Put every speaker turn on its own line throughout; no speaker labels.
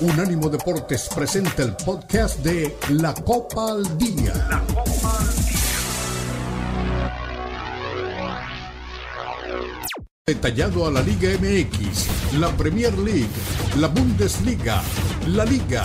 Unánimo Deportes presenta el podcast de La Copa al Día. La Copa al Día. Detallado a la Liga MX, la Premier League, la Bundesliga, la Liga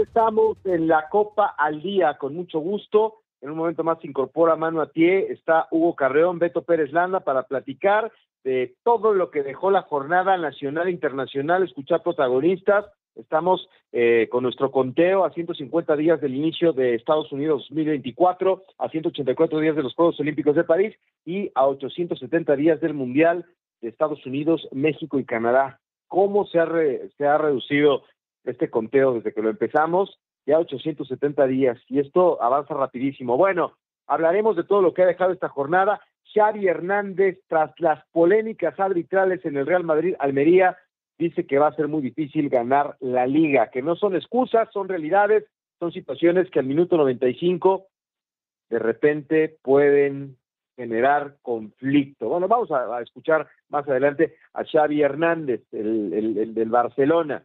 Estamos en la Copa al Día, con mucho gusto. En un momento más se incorpora mano a pie, está Hugo Carreón, Beto Pérez Landa para platicar de todo lo que dejó la jornada nacional e internacional, escuchar protagonistas. Estamos eh, con nuestro conteo a 150 días del inicio de Estados Unidos 2024, a 184 días de los Juegos Olímpicos de París y a 870 días del Mundial de Estados Unidos, México y Canadá. ¿Cómo se ha, se ha reducido este conteo desde que lo empezamos, ya 870 días, y esto avanza rapidísimo. Bueno, hablaremos de todo lo que ha dejado esta jornada. Xavi Hernández, tras las polémicas arbitrales en el Real Madrid Almería, dice que va a ser muy difícil ganar la liga, que no son excusas, son realidades, son situaciones que al minuto 95 de repente pueden generar conflicto. Bueno, vamos a, escuchar más adelante a Xavi Hernández, el del Barcelona.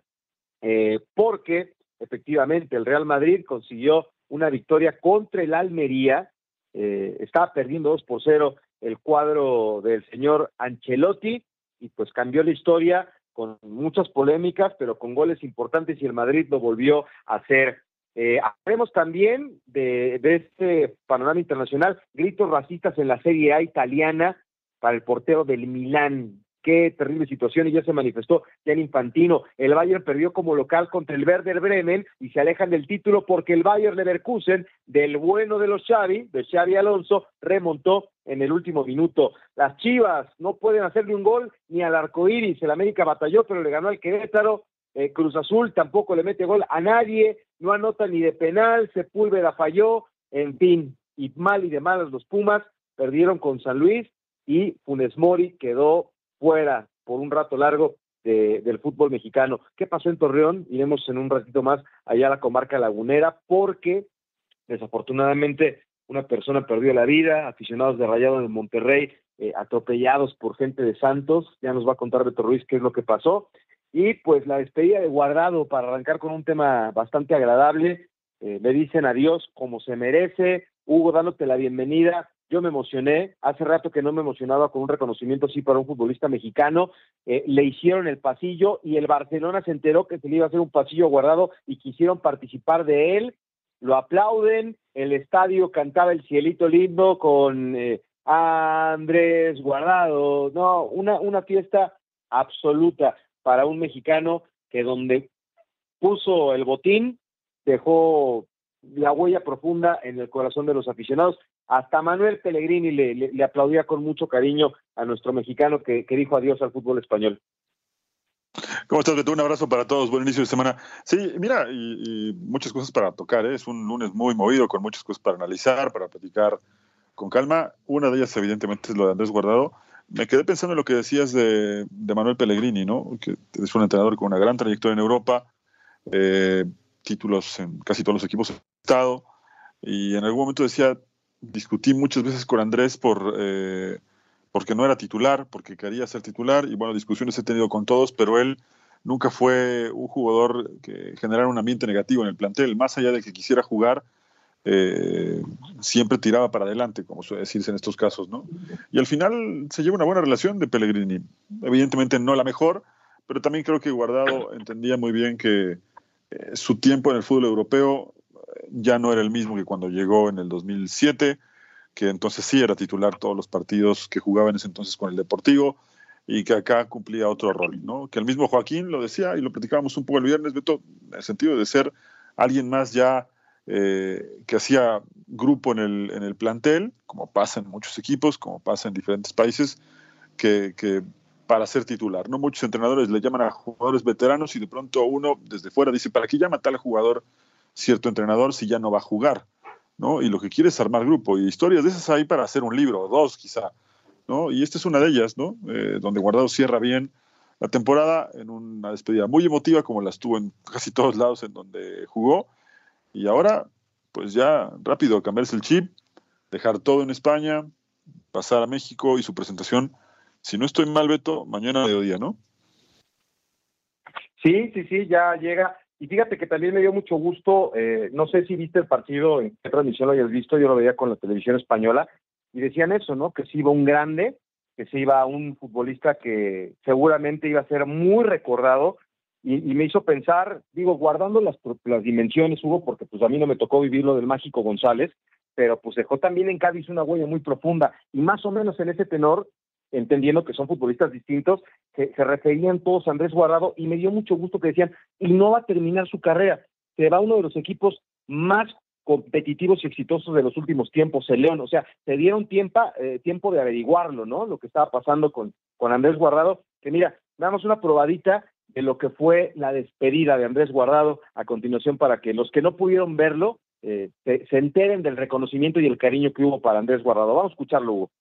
Eh, porque efectivamente el Real Madrid consiguió una victoria contra el Almería, eh, estaba perdiendo 2 por 0 el cuadro del señor Ancelotti y pues cambió la historia con muchas polémicas, pero con goles importantes y el Madrid lo volvió a hacer. Eh, hablaremos también de, de este panorama internacional, gritos racistas en la Serie A italiana para el portero del Milán, qué terrible situación y ya se manifestó ya en Infantino. El Bayern perdió como local contra el Werder Bremen y se alejan del título porque el Bayern Leverkusen, del bueno de los Xavi, de Xavi Alonso, remontó en el último minuto. Las Chivas no pueden hacerle un gol ni al arco iris. El América batalló, pero le ganó al Querétaro. Eh, Cruz Azul tampoco le mete gol a nadie, no anota ni de penal, Sepúlveda falló, en fin, y mal y de malas los Pumas perdieron con San Luis y Funes Mori quedó fuera por un rato largo del fútbol mexicano. ¿Qué pasó en Torreón? Iremos en un ratito más allá a la comarca lagunera porque desafortunadamente una persona perdió la vida, aficionados de Rayado en Monterrey, eh, atropellados por gente de Santos, ya nos va a contar Beto Ruiz qué es lo que pasó, y pues la despedida de Guardado para arrancar con un tema bastante agradable, eh, le dicen adiós como se merece, Hugo dándote la bienvenida, yo me emocioné, hace rato que no me emocionaba con un reconocimiento así para un futbolista mexicano, eh, le hicieron el pasillo y el Barcelona se enteró que se le iba a hacer un pasillo guardado y quisieron participar de él, lo aplauden, el estadio cantaba el cielito lindo con eh, Andrés Guardado, no, una, una fiesta absoluta para un mexicano que donde puso el botín dejó la huella profunda en el corazón de los aficionados. Hasta Manuel Pellegrini le, aplaudía con mucho cariño a nuestro mexicano que, dijo adiós al fútbol español.
¿Cómo estás, Beto? Un abrazo para todos. Buen inicio de semana. Sí, mira, y, muchas cosas para tocar. ¿eh? Es un lunes muy movido, con muchas cosas para analizar, para platicar con calma. Una de ellas, evidentemente, es lo de Andrés Guardado. Me quedé pensando en lo que decías de, Manuel Pellegrini, ¿no? Que es un entrenador con una gran trayectoria en Europa, eh, títulos en casi todos los equipos de Estado. Y en algún momento decía, discutí muchas veces con Andrés por, eh, porque no era titular, porque quería ser titular, y bueno, discusiones he tenido con todos, pero él nunca fue un jugador que generara un ambiente negativo en el plantel, más allá de que quisiera jugar, eh, siempre tiraba para adelante, como suele decirse en estos casos, ¿no? Y al final se lleva una buena relación de Pellegrini, evidentemente no la mejor, pero también creo que Guardado entendía muy bien que eh, su tiempo en el fútbol europeo ya no era el mismo que cuando llegó en el 2007, que entonces sí era titular todos los partidos que jugaba en ese entonces con el Deportivo y que acá cumplía otro rol, ¿no? Que el mismo Joaquín lo decía y lo platicábamos un poco el viernes, Beto, en el sentido de ser alguien más ya eh, que hacía grupo en el, en el plantel, como pasa en muchos equipos, como pasa en diferentes países, que, que para ser titular. No muchos entrenadores le llaman a jugadores veteranos y de pronto uno desde fuera dice, ¿para qué llama tal jugador cierto entrenador si ya no va a jugar? ¿no? Y lo que quiere es armar grupo. Y historias de esas hay para hacer un libro, dos quizá. ¿no? Y esta es una de ellas, ¿no? Eh, donde Guardado cierra bien la temporada en una despedida muy emotiva, como la estuvo en casi todos lados en donde jugó. Y ahora, pues ya rápido, cambiarse el chip, dejar todo en España, pasar a México y su presentación si no estoy mal, Beto, mañana mediodía, ¿no?
Sí, sí, sí, ya llega. Y fíjate que también me dio mucho gusto, eh, no sé si viste el partido, en qué transmisión lo hayas visto, yo lo veía con la televisión española, y decían eso, ¿no? Que se iba un grande, que se iba un futbolista que seguramente iba a ser muy recordado, y, me hizo pensar, digo, guardando las, las dimensiones, Hugo, porque pues a mí no me tocó vivir lo del Mágico González, pero pues dejó también en Cádiz una huella muy profunda, y más o menos en ese tenor entendiendo que son futbolistas distintos, se, se referían todos a Andrés Guardado y me dio mucho gusto que decían, y no va a terminar su carrera, se va uno de los equipos más competitivos y exitosos de los últimos tiempos, el León, o sea, se dieron tiempo, eh, tiempo de averiguarlo, ¿no? Lo que estaba pasando con, con Andrés Guardado, que mira, damos una probadita de lo que fue la despedida de Andrés Guardado a continuación para que los que no pudieron verlo eh, se, se enteren del reconocimiento y el cariño que hubo para Andrés Guardado. Vamos a escucharlo, Hugo.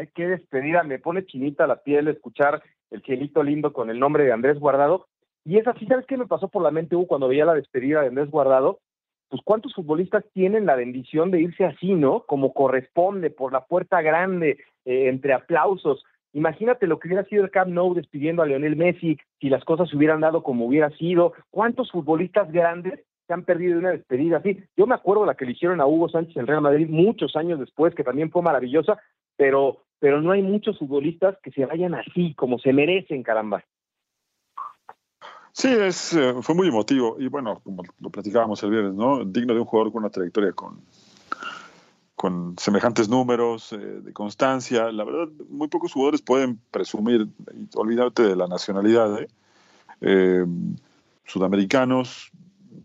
¿Eh? Qué despedida. Me pone chinita la piel escuchar el cielito lindo con el nombre de Andrés Guardado. Y es así, ¿sabes qué me pasó por la mente, Hugo, cuando veía la despedida de Andrés Guardado? Pues cuántos futbolistas tienen la bendición de irse así, ¿no? Como corresponde, por la puerta grande, eh, entre aplausos. Imagínate lo que hubiera sido el Camp Nou despidiendo a Lionel Messi, si las cosas se hubieran dado como hubiera sido. ¿Cuántos futbolistas grandes se han perdido una despedida así. Yo me acuerdo la que le hicieron a Hugo Sánchez en Real Madrid muchos años después, que también fue maravillosa, pero, pero no hay muchos futbolistas que se vayan así, como se merecen, caramba.
Sí, es, eh, fue muy emotivo y bueno, como lo platicábamos el viernes, ¿no? Digno de un jugador con una trayectoria con, con semejantes números, eh, de constancia. La verdad, muy pocos jugadores pueden presumir, olvídate de la nacionalidad, ¿eh? sudamericanos,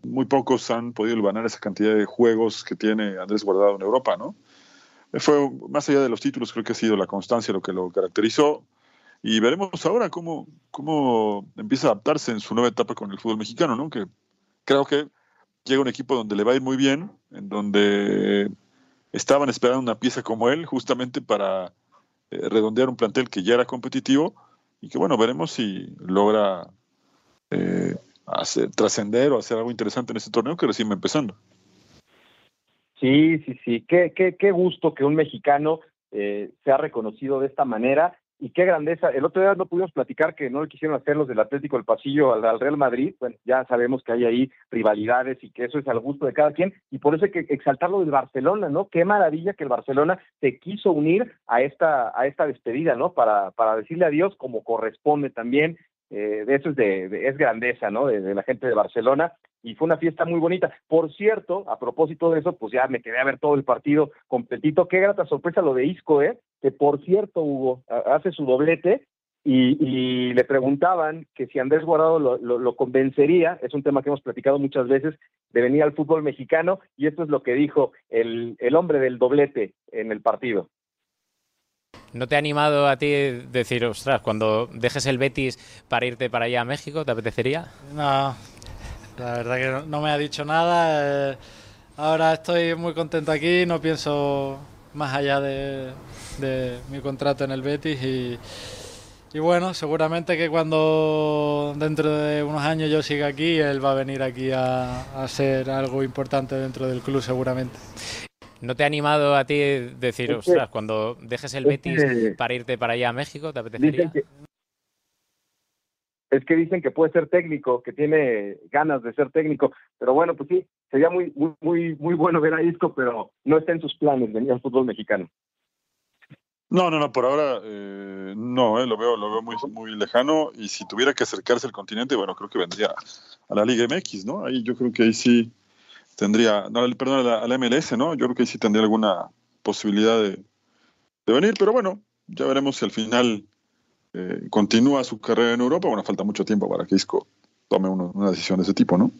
muy pocos han podido ganar esa cantidad de juegos que tiene Andrés Guardado en Europa, ¿no? Fue, más allá de los títulos, creo que ha sido la constancia lo que lo caracterizó. Y veremos ahora cómo, cómo empieza a adaptarse en su nueva etapa con el fútbol mexicano, ¿no? Que creo que llega un equipo donde le va a ir muy bien, en donde estaban esperando una pieza como él, justamente para eh, redondear un plantel que ya era competitivo y que, bueno, veremos si logra eh, trascender o hacer algo interesante en este torneo que recién va empezando.
Sí, sí, sí. Qué, qué, qué gusto que un mexicano eh, sea reconocido de esta manera y qué grandeza. El otro día no pudimos platicar que no le quisieron hacer los del Atlético del Pasillo al, Real Madrid. Bueno, ya sabemos que hay ahí rivalidades y que eso es al gusto de cada quien. Y por eso hay que exaltarlo del Barcelona, ¿no? Qué maravilla que el Barcelona se quiso unir a esta, a esta despedida, ¿no? Para, para decirle adiós como corresponde también eh, eso es de, es grandeza, ¿no? De, la gente de Barcelona y fue una fiesta muy bonita. Por cierto, a propósito de eso, pues ya me quedé a ver todo el partido completito. Qué grata sorpresa lo de Isco, ¿eh? Que por cierto, Hugo, hace su doblete y, le preguntaban que si Andrés Guardado lo, lo, convencería, es un tema que hemos platicado muchas veces, de venir al fútbol mexicano y esto es lo que dijo el, el hombre del doblete en el partido.
¿No te ha animado a ti decir, ostras, cuando dejes el Betis para irte para allá a México, ¿te apetecería?
No, la verdad que no, me ha dicho nada. Eh, ahora estoy muy contento aquí, no pienso más allá de, mi contrato en el Betis y, y bueno, seguramente que cuando dentro de unos años yo siga aquí, él va a venir aquí a, a ser algo importante dentro del club seguramente.
¿No te ha animado a ti decir, ostras, cuando dejes el Betis para irte para allá a México, te apetecería?
Es que dicen que puede ser técnico, que tiene ganas de ser técnico, pero bueno, pues sí, sería muy muy muy, muy bueno ver a Isco, pero no está en sus planes venir al fútbol mexicano.
No, no, no, por ahora eh, no, eh, lo veo, lo veo muy, muy lejano y si tuviera que acercarse al continente, bueno, creo que vendría a la Liga MX, ¿no? Ahí yo creo que ahí sí tendría, no, perdón, a la, MLS, ¿no? Yo creo que ahí sí tendría alguna posibilidad de, de venir, pero bueno, ya veremos si al final eh, continúa su carrera en Europa. Bueno, falta mucho tiempo para que Isco tome una decisión de ese tipo, ¿no?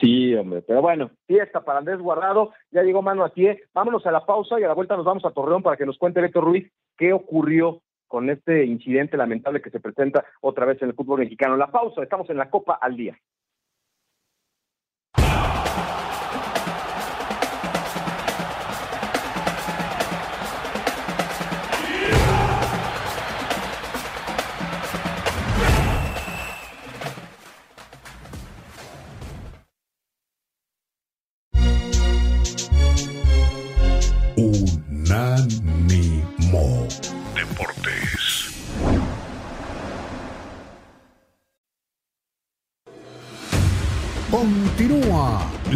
Sí, hombre, pero bueno, fiesta para Andrés Guardado, ya llegó mano a pie, vámonos a la pausa y a la vuelta nos vamos a Torreón para que nos cuente Beto Ruiz qué ocurrió con este incidente lamentable que se presenta otra vez en el fútbol mexicano. La pausa, estamos en la Copa al día.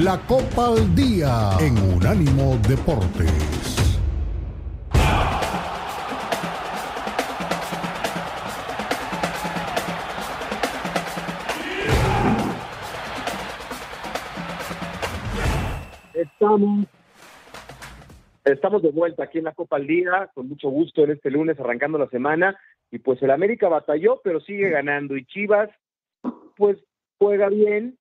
La Copa al Día en Unánimo Deportes.
Estamos, estamos de vuelta aquí en la Copa al Día, con mucho gusto en este lunes arrancando la semana. Y pues el América batalló, pero sigue ganando. Y Chivas, pues juega bien,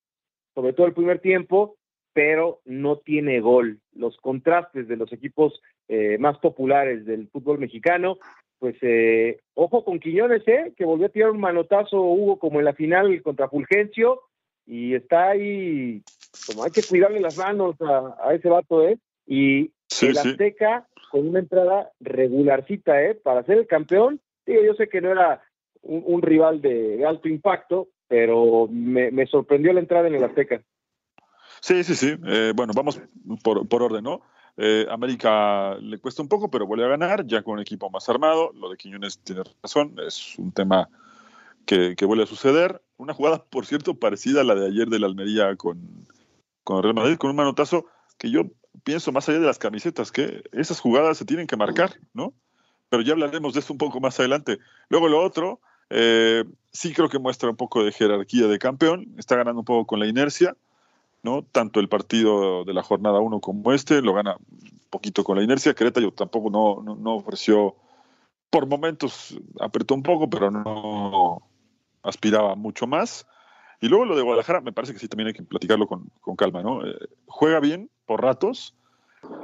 sobre todo el primer tiempo, pero no tiene gol. Los contrastes de los equipos eh, más populares del fútbol mexicano, pues eh, ojo con Quiñones, ¿eh? que volvió a tirar un manotazo Hugo como en la final contra Fulgencio y está ahí, como hay que cuidarle las manos a, ese vato, ¿eh? Y el Azteca con una entrada regularcita, ¿eh? Para ser el campeón, digo, yo sé que no era un, rival de alto impacto, pero me, sorprendió la entrada en el Azteca.
Sí, sí, sí. Eh, bueno, vamos por, por orden, ¿no? Eh, América le cuesta un poco, pero vuelve a ganar, ya con un equipo más armado. Lo de Quiñones tiene razón, es un tema que, que, vuelve a suceder. Una jugada, por cierto, parecida a la de ayer de la Almería con, con Real Madrid, con un manotazo que yo pienso más allá de las camisetas, que esas jugadas se tienen que marcar, ¿no? Pero ya hablaremos de eso un poco más adelante. Luego lo otro, eh, sí creo que muestra un poco de jerarquía de campeón, está ganando un poco con la inercia, ¿no? Tanto el partido de la jornada 1 como este, lo gana un poquito con la inercia. Querétaro tampoco no, no, ofreció, por momentos apretó un poco, pero no aspiraba mucho más. Y luego lo de Guadalajara, me parece que sí también hay que platicarlo con, con calma, ¿no? Eh, juega bien por ratos.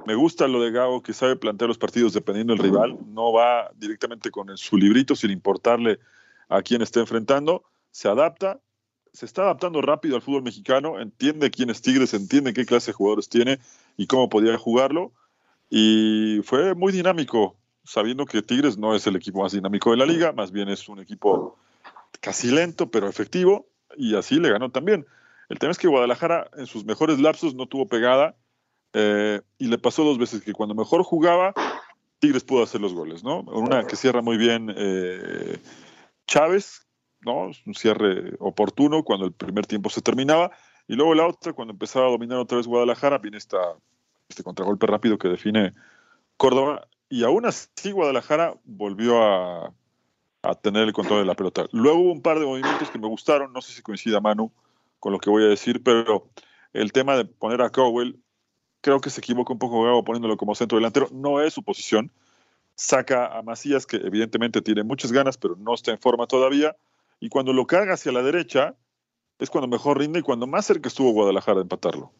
Me gusta lo de Gao que sabe plantear los partidos dependiendo del rival. No va directamente con su librito sin importarle a quien esté enfrentando, se adapta, se está adaptando rápido al fútbol mexicano, entiende quién es Tigres, entiende qué clase de jugadores tiene y cómo podía jugarlo. Y fue muy dinámico, sabiendo que Tigres no es el equipo más dinámico de la liga, más bien es un equipo casi lento, pero efectivo, y así le ganó también. El tema es que Guadalajara en sus mejores lapsos no tuvo pegada eh, y le pasó dos veces que cuando mejor jugaba, Tigres pudo hacer los goles, ¿no? Una que cierra muy bien eh, Chávez, ¿no? Un cierre oportuno cuando el primer tiempo se terminaba. Y luego la otra, cuando empezaba a dominar otra vez Guadalajara, viene esta, este contragolpe rápido que define Córdoba. Y aún así Guadalajara volvió a, tener el control de la pelota. Luego hubo un par de movimientos que me gustaron, no sé si coincida Manu con lo que voy a decir, pero el tema de poner a Cowell, creo que se equivoca un poco poniéndolo como centro delantero, no es su posición saca a Macías, que evidentemente tiene muchas ganas, pero no está en forma todavía, y cuando lo carga hacia la derecha, es cuando mejor rinde y cuando más cerca estuvo Guadalajara de empatarlo.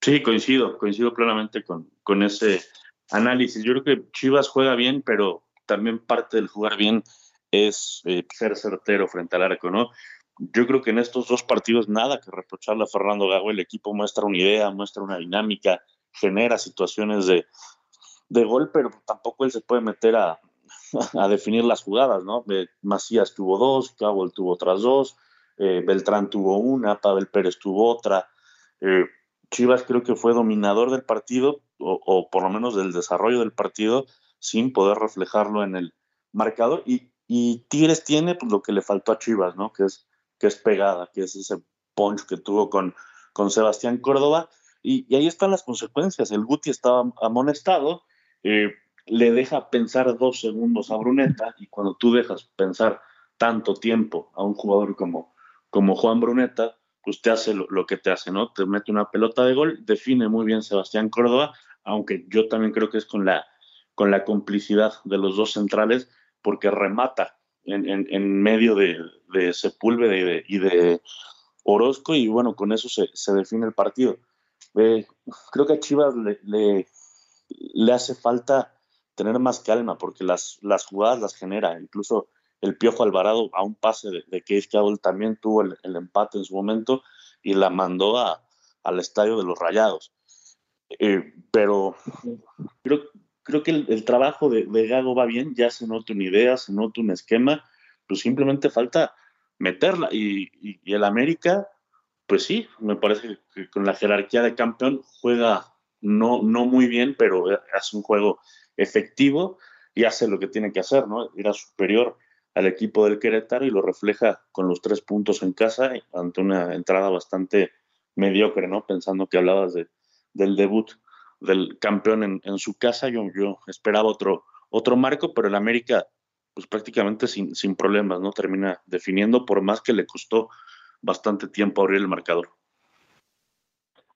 Sí, coincido, coincido plenamente con, con ese análisis. Yo creo que Chivas juega bien, pero también parte del jugar bien es eh, ser certero frente al arco, ¿no? Yo creo que en estos dos partidos nada que reprocharle a Fernando Gago, el equipo muestra una idea, muestra una dinámica, genera situaciones de, de gol, pero tampoco él se puede meter a, a definir las jugadas, ¿no? Macías tuvo dos, Cabol tuvo otras dos, eh, Beltrán tuvo una, Pavel Pérez tuvo otra. Eh, Chivas creo que fue dominador del partido, o, por lo menos del desarrollo del partido, sin poder reflejarlo en el marcador. Y, Tigres tiene pues, lo que le faltó a Chivas, ¿no? Que es, que es pegada, que es ese punch que tuvo con, con Sebastián Córdoba. Y, ahí están las consecuencias. El Guti estaba amonestado, eh, le deja pensar dos segundos a Bruneta, y cuando tú dejas pensar tanto tiempo a un jugador como, como Juan Bruneta, pues te hace lo, que te hace, ¿no? Te mete una pelota de gol, define muy bien Sebastián Córdoba, aunque yo también creo que es con la, con la complicidad de los dos centrales, porque remata en, medio de, Sepúlveda y de, Orozco, y bueno, con eso se, define el partido. Eh, creo que a Chivas le, le, hace falta tener más calma, porque las, las jugadas las genera, incluso el Piojo Alvarado a un pase de, de Case también tuvo el, empate en su momento y la mandó a, al estadio de los Rayados. Eh, pero creo, creo que el, trabajo de, Gago va bien, ya se nota una idea, se nota un esquema, pues simplemente falta meterla. Y, y, el América, pues sí, me parece que con la jerarquía de campeón juega no, no muy bien, pero hace un juego efectivo y hace lo que tiene que hacer, ¿no? Era superior al equipo del Querétaro y lo refleja con los tres puntos en casa ante una entrada bastante mediocre, ¿no? Pensando que hablabas de, del debut del campeón en, su casa, yo, yo esperaba otro, otro marco, pero el América, pues prácticamente sin, sin problemas, ¿no? Termina definiendo, por más que le costó bastante tiempo abrir el marcador.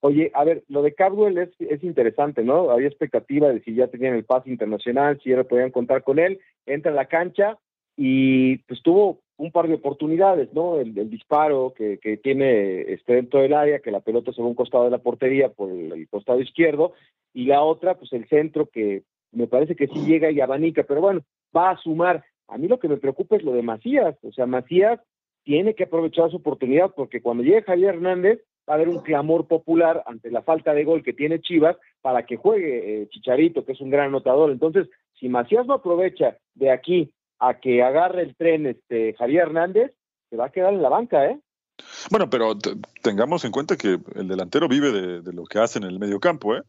Oye, a ver, lo de Cardwell es, es interesante, ¿no? Había expectativa de si ya tenían el pase internacional, si ya podían contar con él, entra a la cancha, y pues tuvo un par de oportunidades, ¿no? El, disparo que, que, tiene este dentro del área, que la pelota a un costado de la portería por el, costado izquierdo, y la otra, pues el centro que me parece que sí llega y abanica, pero bueno, va a sumar. A mí lo que me preocupa es lo de Macías, o sea, Macías tiene que aprovechar su oportunidad porque cuando llegue Javier Hernández va a haber un clamor popular ante la falta de gol que tiene Chivas para que juegue eh, Chicharito, que es un gran anotador. Entonces, si Macías no aprovecha de aquí a que agarre el tren este Javier Hernández, se va a quedar en la banca, ¿eh?
Bueno, pero tengamos en cuenta que el delantero vive de, lo que hace en el medio campo, ¿eh?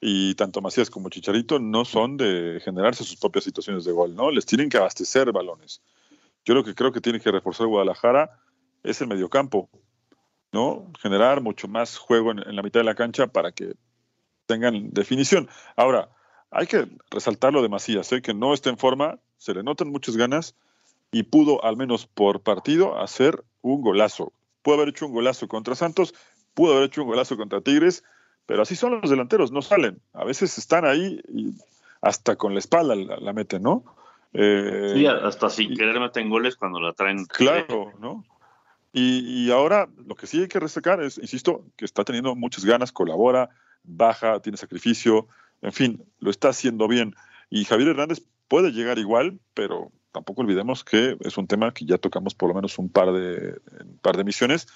Y tanto Macías como Chicharito no son de generarse sus propias situaciones de gol, ¿no? Les tienen que abastecer balones. Yo lo que creo que tiene que reforzar Guadalajara es el mediocampo, ¿no? Generar mucho más juego en, en la mitad de la cancha para que tengan definición. Ahora, hay que resaltar lo de Macías, ¿eh? que no está en forma, se le notan muchas ganas y pudo, al menos por partido, hacer un golazo. Pudo haber hecho un golazo contra Santos, pudo haber hecho un golazo contra Tigres, pero así son los delanteros, no salen. A veces están ahí y hasta con la espalda la, meten, ¿no?
Eh, sí, hasta sin querer meten goles cuando la traen.
Claro, ¿no? Y, y, ahora lo que sí hay que destacar es, insisto, que está teniendo muchas ganas, colabora, baja, tiene sacrificio, en fin, lo está haciendo bien. Y Javier Hernández puede llegar igual, pero tampoco olvidemos que es un tema que ya tocamos por lo menos un par de, un par de misiones.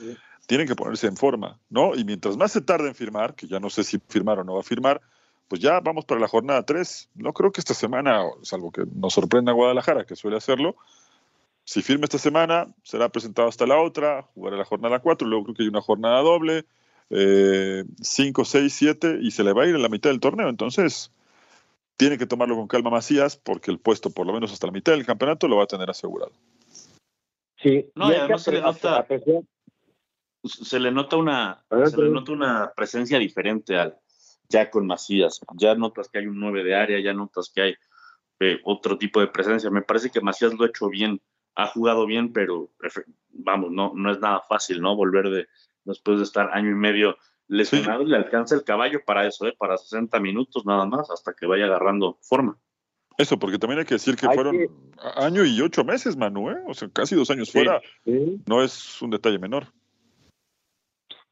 Tienen que ponerse en forma, ¿no? Y mientras más se tarde en firmar, que ya no sé si firmar o no va a firmar, pues ya vamos para la jornada 3. No creo que esta semana, salvo que nos sorprenda Guadalajara, que suele hacerlo, si firma esta semana, será presentado hasta la otra, jugará la jornada 4, luego creo que hay una jornada doble, 5, 6, 7 y se le va a ir en la mitad del torneo. Entonces, tiene que tomarlo con calma Macías porque el puesto, por lo menos hasta la mitad del campeonato, lo va a tener asegurado.
Sí,
no, y además se le nota, se le nota una, se le nota una presencia diferente al ya con Macías. Ya notas que hay un 9 de área, ya notas que hay eh, otro tipo de presencia. Me parece que Macías lo ha hecho bien, ha jugado bien, pero vamos, no, no es nada fácil, ¿no? Volver de, después de estar año y medio lesionado, le alcanza el caballo para eso, ¿eh? para 60 minutos nada más, hasta que vaya agarrando forma.
Eso, porque también hay que decir que fueron año y ocho meses, Manu, ¿eh? o sea, casi dos años fuera. No es un detalle menor.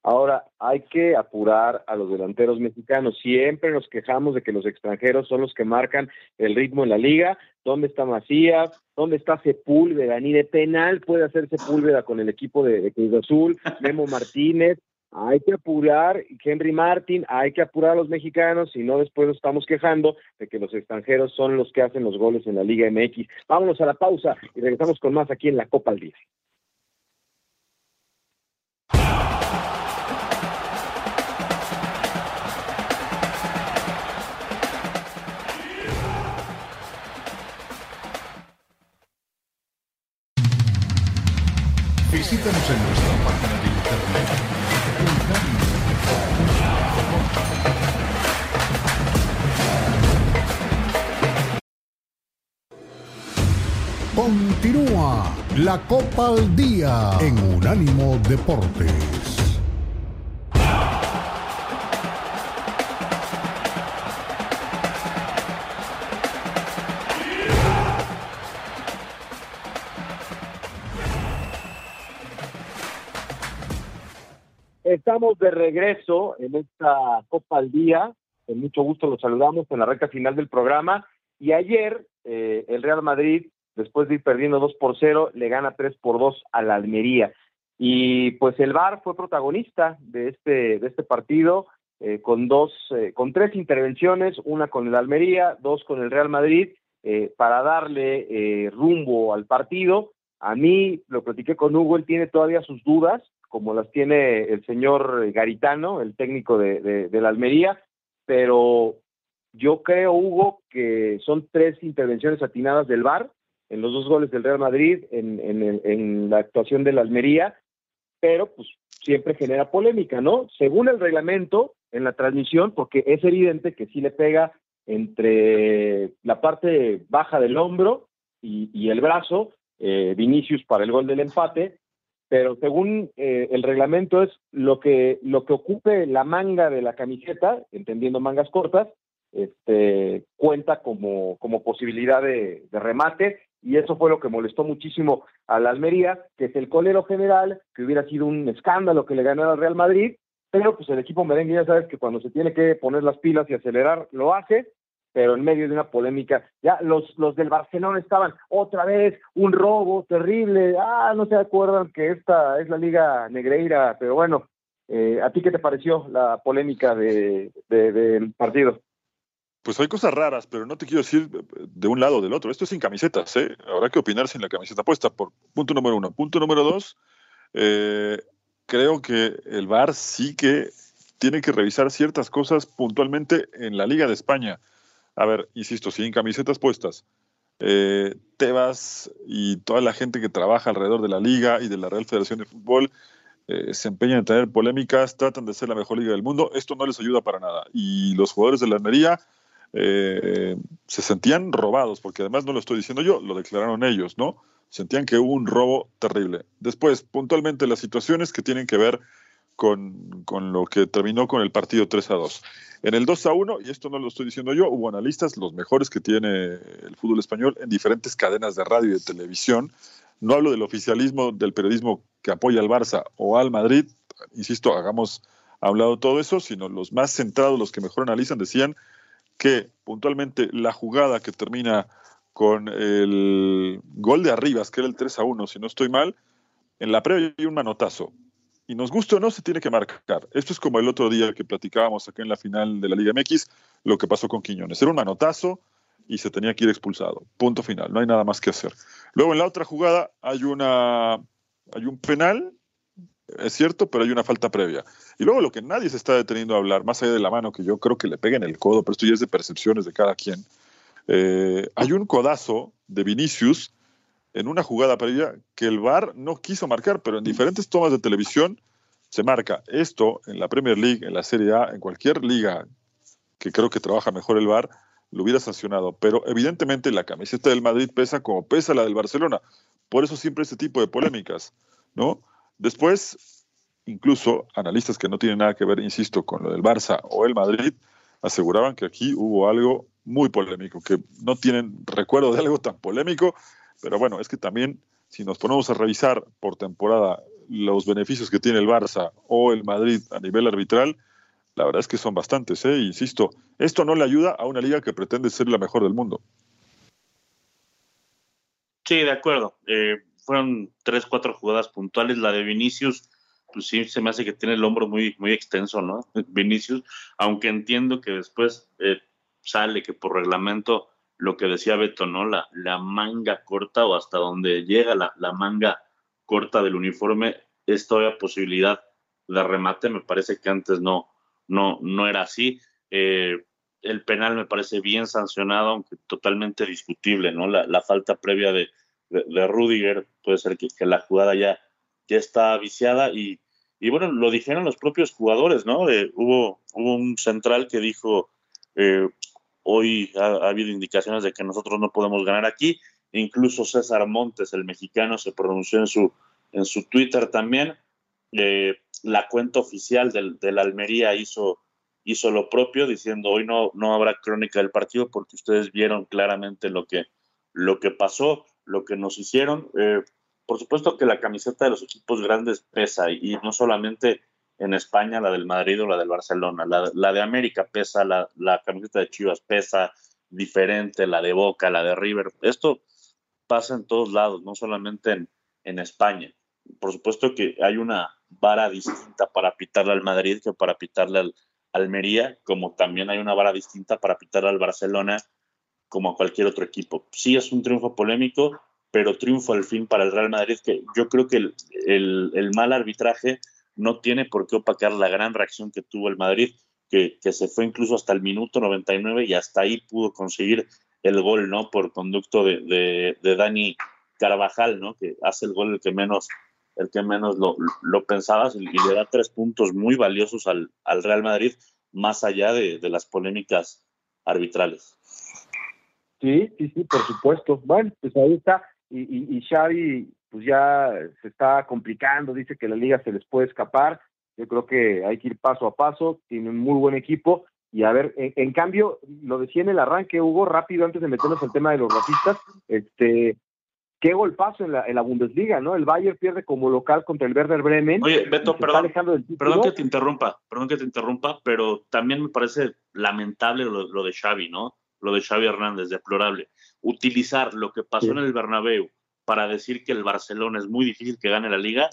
Ahora, hay que apurar a los delanteros mexicanos. Siempre nos quejamos de que los extranjeros son los que marcan el ritmo en la liga. ¿Dónde está Macías? ¿Dónde está Sepúlveda? Ni de penal puede hacer Sepúlveda con el equipo de, Cruz Azul. Memo Martínez. hay que apurar Henry Martin, hay que apurar a los mexicanos, y no después nos estamos quejando de que los extranjeros son los que hacen los goles en la Liga MX. Vámonos a la pausa y regresamos con más aquí en la Copa al Día.
Visítanos en nuestra página de internet. Continúa la Copa al Día en Unánimo Deportes.
Estamos de regreso en esta Copa al Día. Con mucho gusto los saludamos en la recta final del programa. Y ayer eh, el Real Madrid, después de ir perdiendo 2 por 0, le gana 3 por 2 a la Almería. Y pues el VAR fue protagonista de este, de este partido, eh, con dos, eh, con tres intervenciones, una con el Almería, dos con el Real Madrid, eh, para darle rumbo al partido. A mí, lo platiqué con Hugo, él tiene todavía sus dudas, como las tiene el señor Garitano, el técnico de, de, la Almería, pero yo creo, Hugo, que son tres intervenciones atinadas del VAR en los dos goles del Real Madrid, en, en, en la actuación de la Almería, pero pues siempre genera polémica, ¿no? Según el reglamento, en la transmisión, porque es evidente que sí le pega entre la parte baja del hombro y, y el brazo, eh, Vinicius para el gol del empate, pero según eh, el reglamento es lo que, lo que ocupe la manga de la camiseta, entendiendo mangas cortas, este, cuenta como, como posibilidad de, de, remate, y eso fue lo que molestó muchísimo a la Almería, que es el colero general, que hubiera sido un escándalo que le ganara al Real Madrid, pero pues el equipo merengue ya sabes que cuando se tiene que poner las pilas y acelerar, lo hace, pero en medio de una polémica, ya los, los del Barcelona estaban otra vez, un robo terrible, ah, no se acuerdan que esta es la Liga Negreira, pero bueno, eh, ¿a ti qué te pareció la polémica de, de, del partido?
Pues hay cosas raras, pero no te quiero decir de un lado o del otro. Esto es sin camisetas, ¿eh? Habrá que opinar sin la camiseta puesta, por punto número uno. Punto número dos, eh, creo que el VAR sí que tiene que revisar ciertas cosas puntualmente en la Liga de España. A ver, insisto, sin camisetas puestas. Eh, Tebas y toda la gente que trabaja alrededor de la Liga y de la Real Federación de Fútbol eh, se empeñan en tener polémicas, tratan de ser la mejor liga del mundo. Esto no les ayuda para nada. Y los jugadores de la Almería eh, se sentían robados, porque además no lo estoy diciendo yo, lo declararon ellos, ¿no? Sentían que hubo un robo terrible. Después, puntualmente, las situaciones que tienen que ver con, con, lo que terminó con el partido 3 a 2. En el 2 a 1, y esto no lo estoy diciendo yo, hubo analistas, los mejores que tiene el fútbol español, en diferentes cadenas de radio y de televisión. No hablo del oficialismo del periodismo que apoya al Barça o al Madrid, insisto, hagamos hablado todo eso, sino los más centrados, los que mejor analizan, decían que puntualmente la jugada que termina con el gol de Arribas, que era el 3 a 1, si no estoy mal, en la previa hay un manotazo. Y nos gusta o no, se tiene que marcar. Esto es como el otro día que platicábamos acá en la final de la Liga MX, lo que pasó con Quiñones. Era un manotazo y se tenía que ir expulsado. Punto final, no hay nada más que hacer. Luego en la otra jugada hay, una, hay un penal es cierto, pero hay una falta previa. Y luego lo que nadie se está deteniendo a hablar, más allá de la mano, que yo creo que le pega en el codo, pero esto ya es de percepciones de cada quien, eh, hay un codazo de Vinicius en una jugada previa que el VAR no quiso marcar, pero en diferentes tomas de televisión se marca. Esto en la Premier League, en la Serie A, en cualquier liga que creo que trabaja mejor el VAR, lo hubiera sancionado. Pero evidentemente la camiseta del Madrid pesa como pesa la del Barcelona. Por eso siempre ese tipo de polémicas, ¿no? Después, incluso analistas que no tienen nada que ver, insisto, con lo del Barça o el Madrid, aseguraban que aquí hubo algo muy polémico, que no tienen recuerdo de algo tan polémico, pero bueno, es que también si nos ponemos a revisar por temporada los beneficios que tiene el Barça o el Madrid a nivel arbitral, la verdad es que son bastantes, ¿eh? insisto, esto no le ayuda a una liga que pretende ser la mejor del mundo.
Sí, de acuerdo. Eh, fueron tres, cuatro jugadas puntuales. La de Vinicius pues sí se me hace que tiene el hombro muy, muy extenso, ¿no? Vinicius, aunque entiendo que después eh, sale que por reglamento lo que decía Beto, ¿no? La, manga corta o hasta donde llega la, la manga corta del uniforme es todavía posibilidad de remate, me parece que antes no, no, no era así. Eh, el penal me parece bien sancionado, aunque totalmente discutible, ¿no? La, la falta previa de, de, Rudiger, puede ser que, que, la jugada ya, ya está viciada y, y bueno, lo dijeron los propios jugadores, ¿no? Eh, hubo, hubo un central que dijo, eh, hoy ha, ha, habido indicaciones de que nosotros no podemos ganar aquí, incluso César Montes, el mexicano, se pronunció en su, en su Twitter también, eh, la cuenta oficial del, del Almería hizo hizo lo propio diciendo hoy no, no habrá crónica del partido porque ustedes vieron claramente lo que, lo que pasó, lo que nos hicieron. Eh, por supuesto que la camiseta de los equipos grandes pesa y, no solamente en España la del Madrid o la del Barcelona, la, de América pesa, la, la, camiseta de Chivas pesa diferente, la de Boca, la de River. Esto pasa en todos lados, no solamente en, España. Por supuesto que hay una vara distinta para pitarle al Madrid que para pitarle al, Almería, como también hay una vara distinta para pitar al Barcelona como a cualquier otro equipo. Sí es un triunfo polémico, pero triunfo al fin para el Real Madrid, que yo creo que el mal arbitraje no tiene por qué opacar la gran reacción que tuvo el Madrid, que, que, se fue incluso hasta el minuto 99 y hasta ahí pudo conseguir el gol, ¿no? Por conducto de, de, Dani Carvajal, ¿no? Que hace el gol el que menos el que menos lo, lo pensabas y, le da tres puntos muy valiosos al, al Real Madrid, más allá de, de, las polémicas arbitrales.
Sí, sí, sí, por supuesto. Bueno, pues ahí está. Y, y, y Xavi, pues ya se está complicando, dice que la liga se les puede escapar. Yo creo que hay que ir paso a paso, tiene un muy buen equipo. Y a ver, en, en cambio, lo decía en el arranque, Hugo, rápido antes de meternos al tema de los racistas, este, qué golpazo en la, en la Bundesliga, ¿no? El Bayern pierde como local contra el Werder Bremen.
Oye, Beto, perdón, perdón que te interrumpa, perdón que te interrumpa, pero también me parece lamentable lo, lo, de Xavi, ¿no? Lo de Xavi Hernández, deplorable. Utilizar lo que pasó sí. en el Bernabéu para decir que el Barcelona es muy difícil que gane la liga,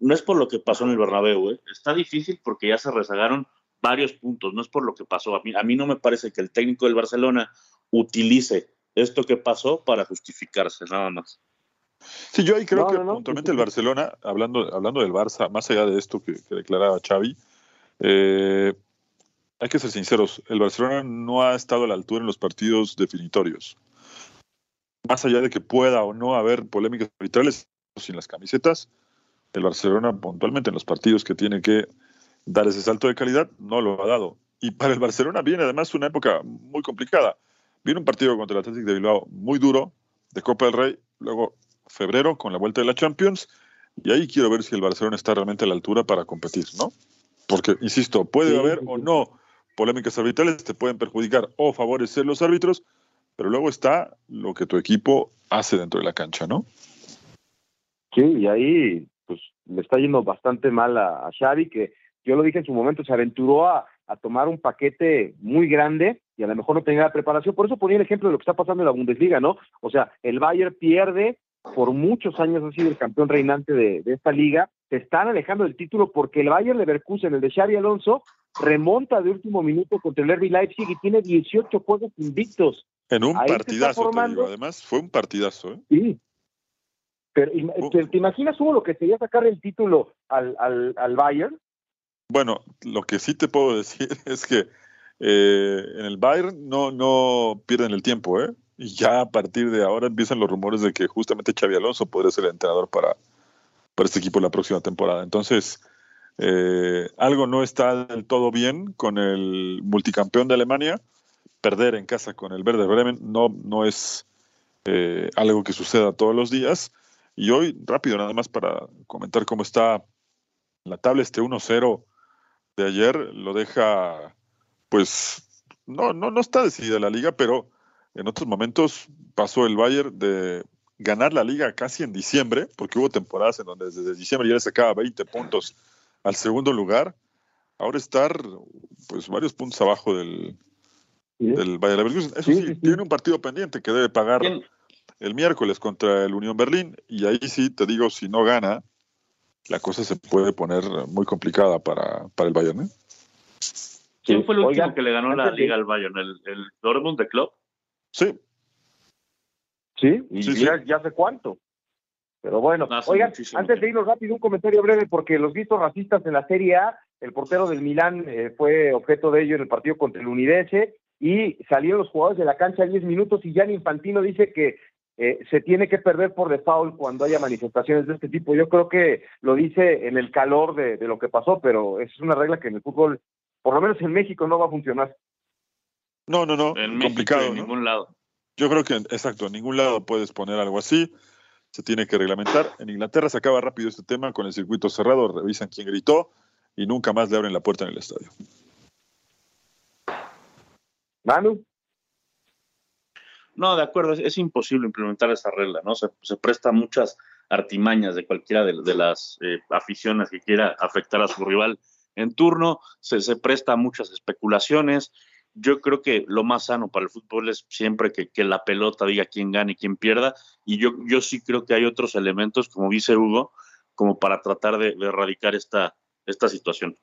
no es por lo que pasó en el Bernabéu, ¿eh? Está difícil porque ya se rezagaron varios puntos, no es por lo que pasó. A mí, a mí no me parece que el técnico del Barcelona utilice esto que pasó para justificarse, nada más.
Sí, yo ahí creo no, que no, no. puntualmente el Barcelona, hablando, hablando del Barça, más allá de esto que, que declaraba Xavi, eh, hay que ser sinceros, el Barcelona no ha estado a la altura en los partidos definitorios. Más allá de que pueda o no haber polémicas arbitrales sin las camisetas, el Barcelona puntualmente en los partidos que tiene que dar ese salto de calidad no lo ha dado. Y para el Barcelona viene además una época muy complicada. Viene un partido contra el Atlético de Bilbao muy duro, de Copa del Rey, luego febrero con la vuelta de la Champions y ahí quiero ver si el Barcelona está realmente a la altura para competir, ¿no? Porque, insisto, puede sí, haber sí, o no polémicas arbitrales, te pueden perjudicar o favorecer los árbitros, pero luego está lo que tu equipo hace dentro de la cancha, ¿no?
Sí, y ahí pues le está yendo bastante mal a, Xavi, que yo lo dije en su momento, se aventuró a, tomar un paquete muy grande y a lo mejor no tenía la preparación. Por eso ponía el ejemplo de lo que está pasando en la Bundesliga, ¿no? O sea, el Bayern pierde por muchos años ha sido el campeón reinante de, de, esta liga, se están alejando del título porque el Bayern Leverkusen, el de Xavi Alonso, remonta de último minuto contra el RB Leipzig y tiene 18 juegos invictos.
En un Ahí partidazo, te digo. además fue un partidazo. ¿eh?
Sí. Pero. ¿te, ¿te, imaginas Hugo lo que sería sacar el título al, al, al, Bayern?
Bueno, lo que sí te puedo decir es que eh, en el Bayern no, no pierden el tiempo, ¿eh? Y ya a partir de ahora empiezan los rumores de que justamente Xavi Alonso podría ser el entrenador para, para este equipo la próxima temporada. Entonces, eh, algo no está del todo bien con el multicampeón de Alemania. Perder en casa con el Verde Bremen no, no es eh, algo que suceda todos los días. Y hoy, rápido, nada más para comentar cómo está la tabla, este 1-0 de ayer lo deja, pues, no, no, no está decidida la liga, pero en otros momentos pasó el Bayern de ganar la liga casi en diciembre, porque hubo temporadas en donde desde diciembre ya le sacaba 20 puntos al segundo lugar. Ahora estar pues varios puntos abajo del. Del Bayern Leverkusen. Eso sí, sí, sí, tiene un partido pendiente que debe pagar ¿Quién? el miércoles contra el Unión Berlín y ahí sí te digo si no gana la cosa se puede poner muy complicada para, para el Bayern. ¿eh?
¿Quién fue el último que le ganó la liga al Bayern? ¿El, el Dortmund de Club?
Sí.
Sí, y ya, ya, sé cuánto. Pero bueno, oigan, antes de irnos rápido, un comentario breve, porque los vistos racistas en la Serie A, el portero del Milán eh, fue objeto de ello en el partido contra el Unidense, y salieron los jugadores de la cancha 10 minutos, y Gianni Infantino dice que eh, se tiene que perder por default cuando haya manifestaciones de este tipo. Yo creo que lo dice en el calor de, de lo que pasó, pero es una regla que en el fútbol, por lo menos en México, no va a funcionar.
No, no, no,
en
complicado.
en ningún lado.
Yo creo que, exacto, en ningún lado puedes poner algo así. Se tiene que reglamentar. En Inglaterra se acaba rápido este tema con el circuito cerrado, revisan quién gritó y nunca más le abren la puerta en el estadio.
Manu.
No, de acuerdo, es, imposible implementar esa regla, ¿no? Se, presta muchas artimañas de cualquiera de, las eh, aficiones que quiera afectar a su rival en turno, se, se presta muchas especulaciones, yo creo que lo más sano para el fútbol es siempre que, la pelota diga quién gane y quién pierda. Y yo, yo sí creo que hay otros elementos, como dice Hugo, como para tratar de, erradicar esta, esta situación.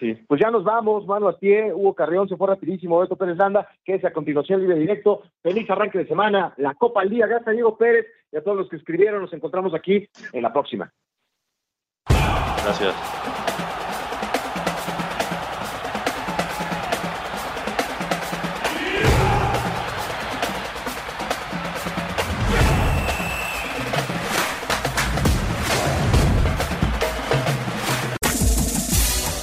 Sí, pues ya nos vamos, mano a pie, Hugo Carrión se fue rapidísimo, Beto Pérez Landa, que es a continuación libre directo, feliz arranque de semana, la Copa al Día, gracias a Diego Pérez y a todos los que escribieron, nos encontramos aquí en la próxima.
Gracias.